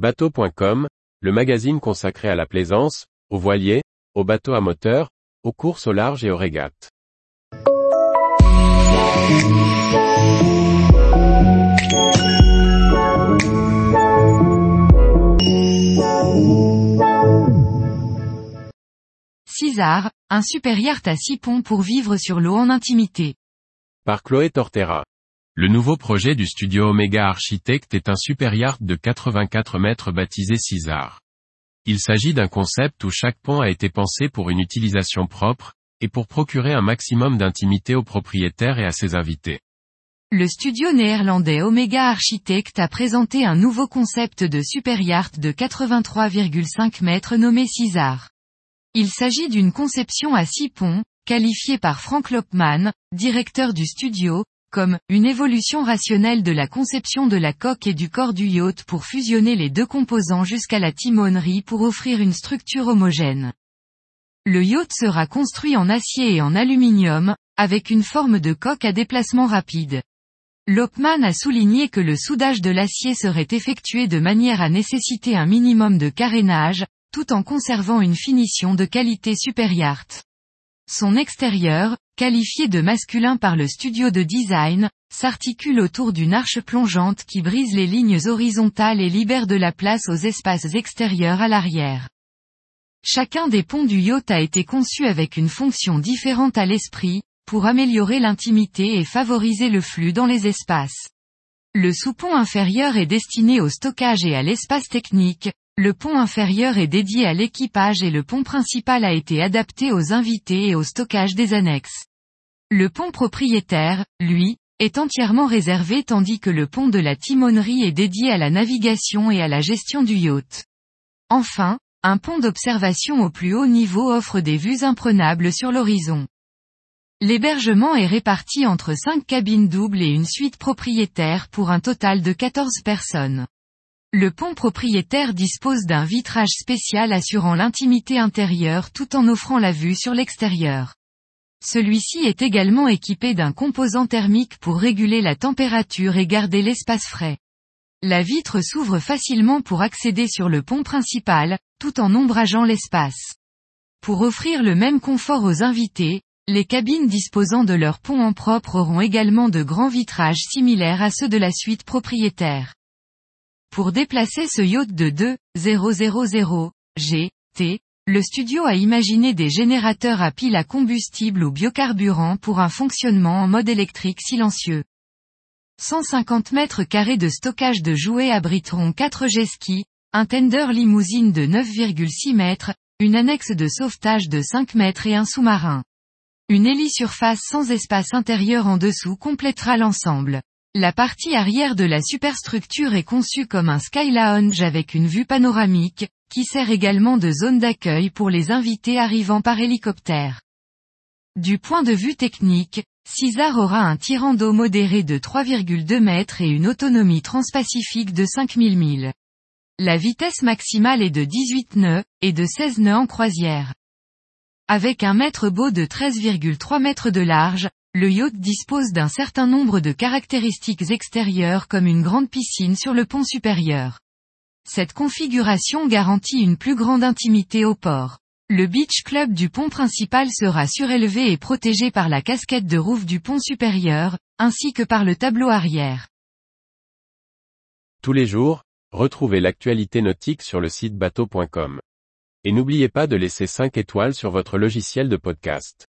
Bateau.com, le magazine consacré à la plaisance, aux voiliers, aux bateaux à moteur, aux courses au large et aux régates. César, un super yacht à six ponts pour vivre sur l'eau en intimité. Par Chloé Tortera. Le nouveau projet du studio Omega Architect est un super de 84 mètres baptisé César. Il s'agit d'un concept où chaque pont a été pensé pour une utilisation propre, et pour procurer un maximum d'intimité aux propriétaires et à ses invités. Le studio néerlandais Omega Architect a présenté un nouveau concept de super yacht de 83,5 mètres nommé César. Il s'agit d'une conception à six ponts, qualifiée par Frank Lopman, directeur du studio, comme une évolution rationnelle de la conception de la coque et du corps du yacht pour fusionner les deux composants jusqu'à la timonerie pour offrir une structure homogène. Le yacht sera construit en acier et en aluminium, avec une forme de coque à déplacement rapide. Lopman a souligné que le soudage de l'acier serait effectué de manière à nécessiter un minimum de carénage, tout en conservant une finition de qualité supérieure. Son extérieur, qualifié de masculin par le studio de design, s'articule autour d'une arche plongeante qui brise les lignes horizontales et libère de la place aux espaces extérieurs à l'arrière. Chacun des ponts du yacht a été conçu avec une fonction différente à l'esprit, pour améliorer l'intimité et favoriser le flux dans les espaces. Le sous-pont inférieur est destiné au stockage et à l'espace technique, le pont inférieur est dédié à l'équipage et le pont principal a été adapté aux invités et au stockage des annexes. Le pont propriétaire, lui, est entièrement réservé tandis que le pont de la timonerie est dédié à la navigation et à la gestion du yacht. Enfin, un pont d'observation au plus haut niveau offre des vues imprenables sur l'horizon. L'hébergement est réparti entre cinq cabines doubles et une suite propriétaire pour un total de 14 personnes. Le pont propriétaire dispose d'un vitrage spécial assurant l'intimité intérieure tout en offrant la vue sur l'extérieur. Celui-ci est également équipé d'un composant thermique pour réguler la température et garder l'espace frais. La vitre s'ouvre facilement pour accéder sur le pont principal, tout en ombrageant l'espace. Pour offrir le même confort aux invités, les cabines disposant de leur pont en propre auront également de grands vitrages similaires à ceux de la suite propriétaire. Pour déplacer ce yacht de 2, 000, G, T, le studio a imaginé des générateurs à piles à combustible ou biocarburant pour un fonctionnement en mode électrique silencieux. 150 mètres carrés de stockage de jouets abriteront 4 jet skis, un tender limousine de 9,6 mètres, une annexe de sauvetage de 5 mètres et un sous-marin. Une hélisurface sans espace intérieur en dessous complétera l'ensemble. La partie arrière de la superstructure est conçue comme un sky lounge avec une vue panoramique, qui sert également de zone d'accueil pour les invités arrivant par hélicoptère. Du point de vue technique, César aura un tirant d'eau modéré de 3,2 mètres et une autonomie transpacifique de 5000 milles. La vitesse maximale est de 18 nœuds, et de 16 nœuds en croisière. Avec un mètre beau de 13,3 mètres de large, le yacht dispose d'un certain nombre de caractéristiques extérieures comme une grande piscine sur le pont supérieur. Cette configuration garantit une plus grande intimité au port. Le beach club du pont principal sera surélevé et protégé par la casquette de roof du pont supérieur, ainsi que par le tableau arrière. Tous les jours, retrouvez l'actualité nautique sur le site bateau.com. Et n'oubliez pas de laisser 5 étoiles sur votre logiciel de podcast.